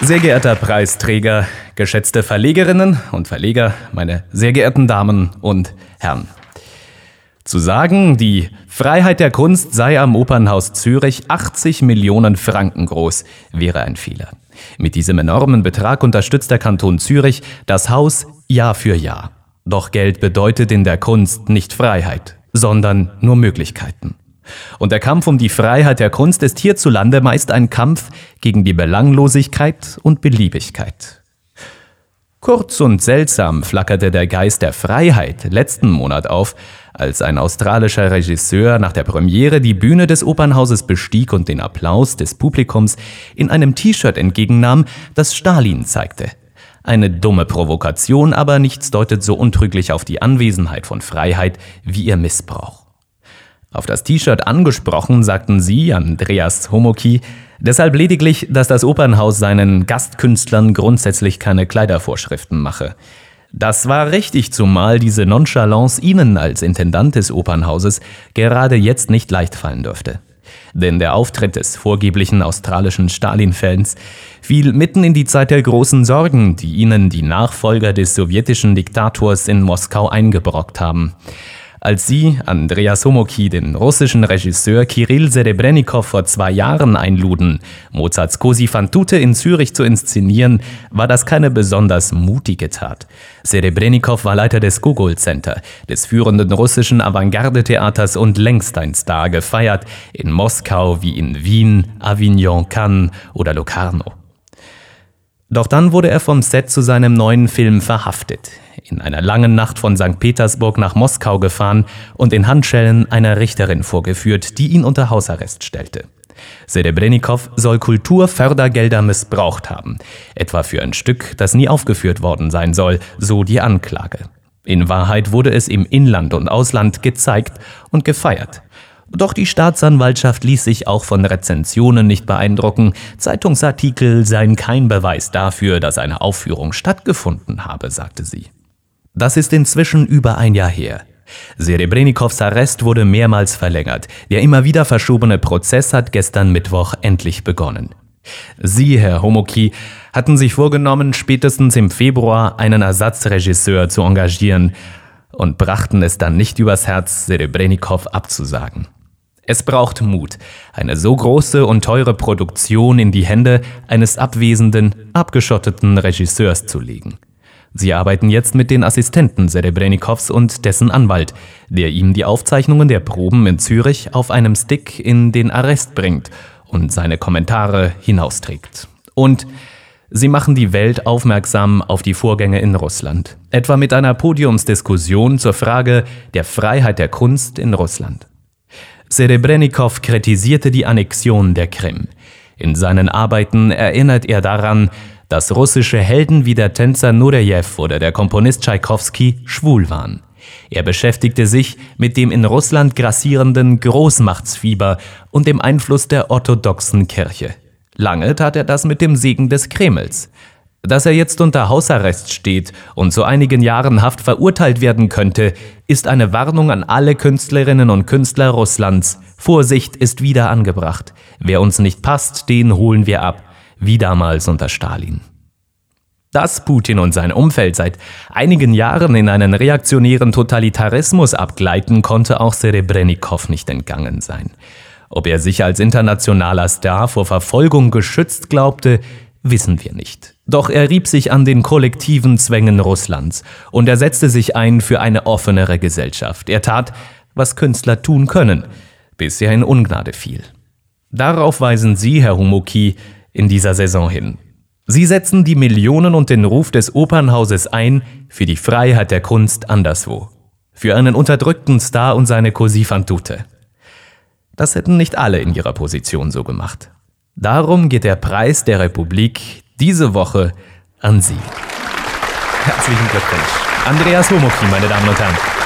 Sehr geehrter Preisträger, geschätzte Verlegerinnen und Verleger, meine sehr geehrten Damen und Herren. Zu sagen, die Freiheit der Kunst sei am Opernhaus Zürich 80 Millionen Franken groß, wäre ein Fehler. Mit diesem enormen Betrag unterstützt der Kanton Zürich das Haus Jahr für Jahr. Doch Geld bedeutet in der Kunst nicht Freiheit, sondern nur Möglichkeiten. Und der Kampf um die Freiheit der Kunst ist hierzulande meist ein Kampf gegen die Belanglosigkeit und Beliebigkeit. Kurz und seltsam flackerte der Geist der Freiheit letzten Monat auf, als ein australischer Regisseur nach der Premiere die Bühne des Opernhauses bestieg und den Applaus des Publikums in einem T-Shirt entgegennahm, das Stalin zeigte. Eine dumme Provokation, aber nichts deutet so untrüglich auf die Anwesenheit von Freiheit wie ihr Missbrauch. Auf das T-Shirt angesprochen sagten sie, Andreas Homoki, deshalb lediglich, dass das Opernhaus seinen Gastkünstlern grundsätzlich keine Kleidervorschriften mache. Das war richtig, zumal diese Nonchalance Ihnen als Intendant des Opernhauses gerade jetzt nicht leicht fallen dürfte. Denn der Auftritt des vorgeblichen australischen Stalin-Fans fiel mitten in die Zeit der großen Sorgen, die ihnen die Nachfolger des sowjetischen Diktators in Moskau eingebrockt haben. Als sie, Andreas Homoki, den russischen Regisseur Kirill Serebrennikov vor zwei Jahren einluden, Mozarts Cosi fan tutte in Zürich zu inszenieren, war das keine besonders mutige Tat. Serebrennikov war Leiter des Gogol Center, des führenden russischen Avantgarde-Theaters und längst ein Star gefeiert, in Moskau wie in Wien, Avignon, Cannes oder Locarno. Doch dann wurde er vom Set zu seinem neuen Film verhaftet, in einer langen Nacht von St. Petersburg nach Moskau gefahren und in Handschellen einer Richterin vorgeführt, die ihn unter Hausarrest stellte. Serebrennikov soll Kulturfördergelder missbraucht haben, etwa für ein Stück, das nie aufgeführt worden sein soll, so die Anklage. In Wahrheit wurde es im Inland und Ausland gezeigt und gefeiert. Doch die Staatsanwaltschaft ließ sich auch von Rezensionen nicht beeindrucken. Zeitungsartikel seien kein Beweis dafür, dass eine Aufführung stattgefunden habe, sagte sie. Das ist inzwischen über ein Jahr her. Serebrennikows Arrest wurde mehrmals verlängert. Der immer wieder verschobene Prozess hat gestern Mittwoch endlich begonnen. Sie, Herr Homoki, hatten sich vorgenommen, spätestens im Februar einen Ersatzregisseur zu engagieren und brachten es dann nicht übers Herz, Serebrennikov abzusagen. Es braucht Mut, eine so große und teure Produktion in die Hände eines abwesenden, abgeschotteten Regisseurs zu legen. Sie arbeiten jetzt mit den Assistenten Serebrennikows und dessen Anwalt, der ihm die Aufzeichnungen der Proben in Zürich auf einem Stick in den Arrest bringt und seine Kommentare hinausträgt. Und sie machen die Welt aufmerksam auf die Vorgänge in Russland, etwa mit einer Podiumsdiskussion zur Frage der Freiheit der Kunst in Russland. Serebrennikov kritisierte die Annexion der Krim. In seinen Arbeiten erinnert er daran, dass russische Helden wie der Tänzer Nureyev oder der Komponist Tschaikowski schwul waren. Er beschäftigte sich mit dem in Russland grassierenden Großmachtsfieber und dem Einfluss der orthodoxen Kirche. Lange tat er das mit dem Segen des Kremls. Dass er jetzt unter Hausarrest steht und zu einigen Jahren Haft verurteilt werden könnte, ist eine Warnung an alle Künstlerinnen und Künstler Russlands. Vorsicht ist wieder angebracht. Wer uns nicht passt, den holen wir ab, wie damals unter Stalin. Dass Putin und sein Umfeld seit einigen Jahren in einen reaktionären Totalitarismus abgleiten, konnte auch Serebrennikov nicht entgangen sein. Ob er sich als internationaler Star vor Verfolgung geschützt glaubte, wissen wir nicht. Doch er rieb sich an den kollektiven Zwängen Russlands und er setzte sich ein für eine offenere Gesellschaft. Er tat, was Künstler tun können, bis er in Ungnade fiel. Darauf weisen Sie, Herr Humoki, in dieser Saison hin. Sie setzen die Millionen und den Ruf des Opernhauses ein für die Freiheit der Kunst anderswo. Für einen unterdrückten Star und seine Così fan. Das hätten nicht alle in ihrer Position so gemacht. Darum geht der Preis der Republik diese Woche an Sie. Herzlichen Glückwunsch. Andreas Homoki, meine Damen und Herren.